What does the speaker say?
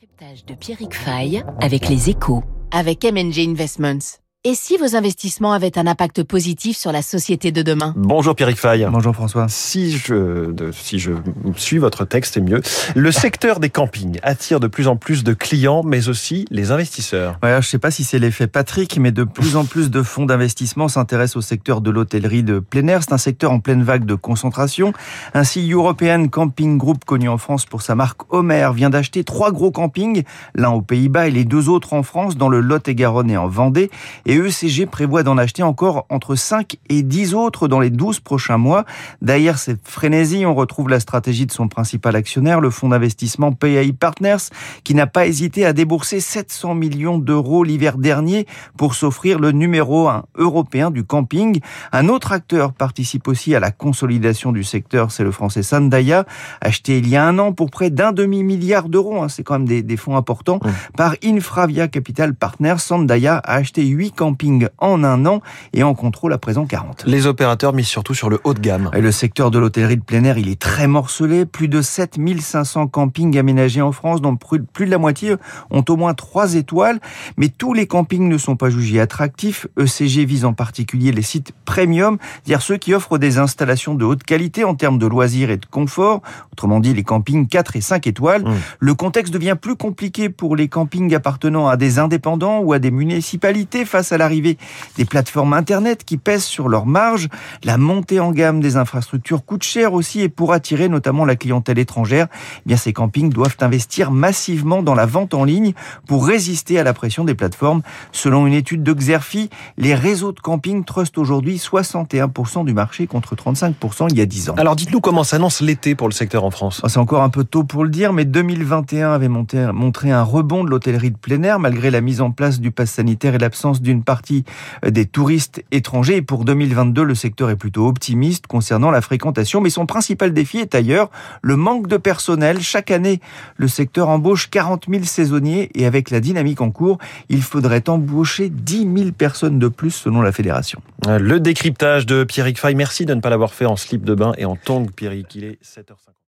décryptage de Pierrick Fay avec les échos. Avec MNG Investments. Et si vos investissements avaient un impact positif sur la société de demain? Bonjour Pierrick Fay. Bonjour François. Si je, si je suis votre texte, c'est mieux. Le secteur des campings attire de plus en plus de clients, mais aussi les investisseurs. Ouais, je sais pas si c'est l'effet Patrick, mais de plus en plus de fonds d'investissement s'intéressent au secteur de l'hôtellerie de plein air. C'est un secteur en pleine vague de concentration. Ainsi, European Camping Group, connu en France pour sa marque Homer, vient d'acheter trois gros campings, l'un aux Pays-Bas et les deux autres en France, dans le Lot-et-Garonne et en Vendée. Et ECG prévoit d'en acheter encore entre 5 et 10 autres dans les 12 prochains mois. Derrière cette frénésie, on retrouve la stratégie de son principal actionnaire, le fonds d'investissement PAI Partners, qui n'a pas hésité à débourser 700 millions d'euros l'hiver dernier pour s'offrir le numéro 1 européen du camping. Un autre acteur participe aussi à la consolidation du secteur, c'est le français Sandaya, acheté il y a un an pour près d'un demi-milliard d'euros, hein, c'est quand même des, des fonds importants, par Infravia Capital Partners. Sandaya a acheté 8 campings en un an et en contrôle à présent 40. Les opérateurs misent surtout sur le haut de gamme. Et le secteur de l'hôtellerie de plein air, il est très morcelé. Plus de 7500 campings aménagés en France, dont plus de la moitié ont au moins 3 étoiles. Mais tous les campings ne sont pas jugés attractifs. ECG vise en particulier les sites premium, c'est-à-dire ceux qui offrent des installations de haute qualité en termes de loisirs et de confort. Autrement dit, les campings 4 et 5 étoiles. Mmh. Le contexte devient plus compliqué pour les campings appartenant à des indépendants ou à des municipalités face à l'arrivée des plateformes Internet qui pèsent sur leurs marges. La montée en gamme des infrastructures coûte cher aussi et pour attirer notamment la clientèle étrangère, eh bien ces campings doivent investir massivement dans la vente en ligne pour résister à la pression des plateformes. Selon une étude de Xerfi, les réseaux de camping trustent aujourd'hui 61% du marché contre 35% il y a 10 ans. Alors dites-nous comment s'annonce l'été pour le secteur en France. Oh, C'est encore un peu tôt pour le dire, mais 2021 avait monté- montré un rebond de l'hôtellerie de plein air malgré la mise en place du pass sanitaire et l'absence d'une partie euh, des touristes étrangers. Pour 2022, le secteur est plutôt optimiste concernant la fréquentation, mais son principal défi est ailleurs, le manque de personnel. Chaque année, le secteur embauche 40 000 saisonniers et avec la dynamique en cours, il faudrait embaucher 10 000 personnes de plus selon la fédération. Le décryptage de Pierrick Fay. Merci de ne pas l'avoir fait en slip de bain et en tongs, Pierrick. Il est 7h50.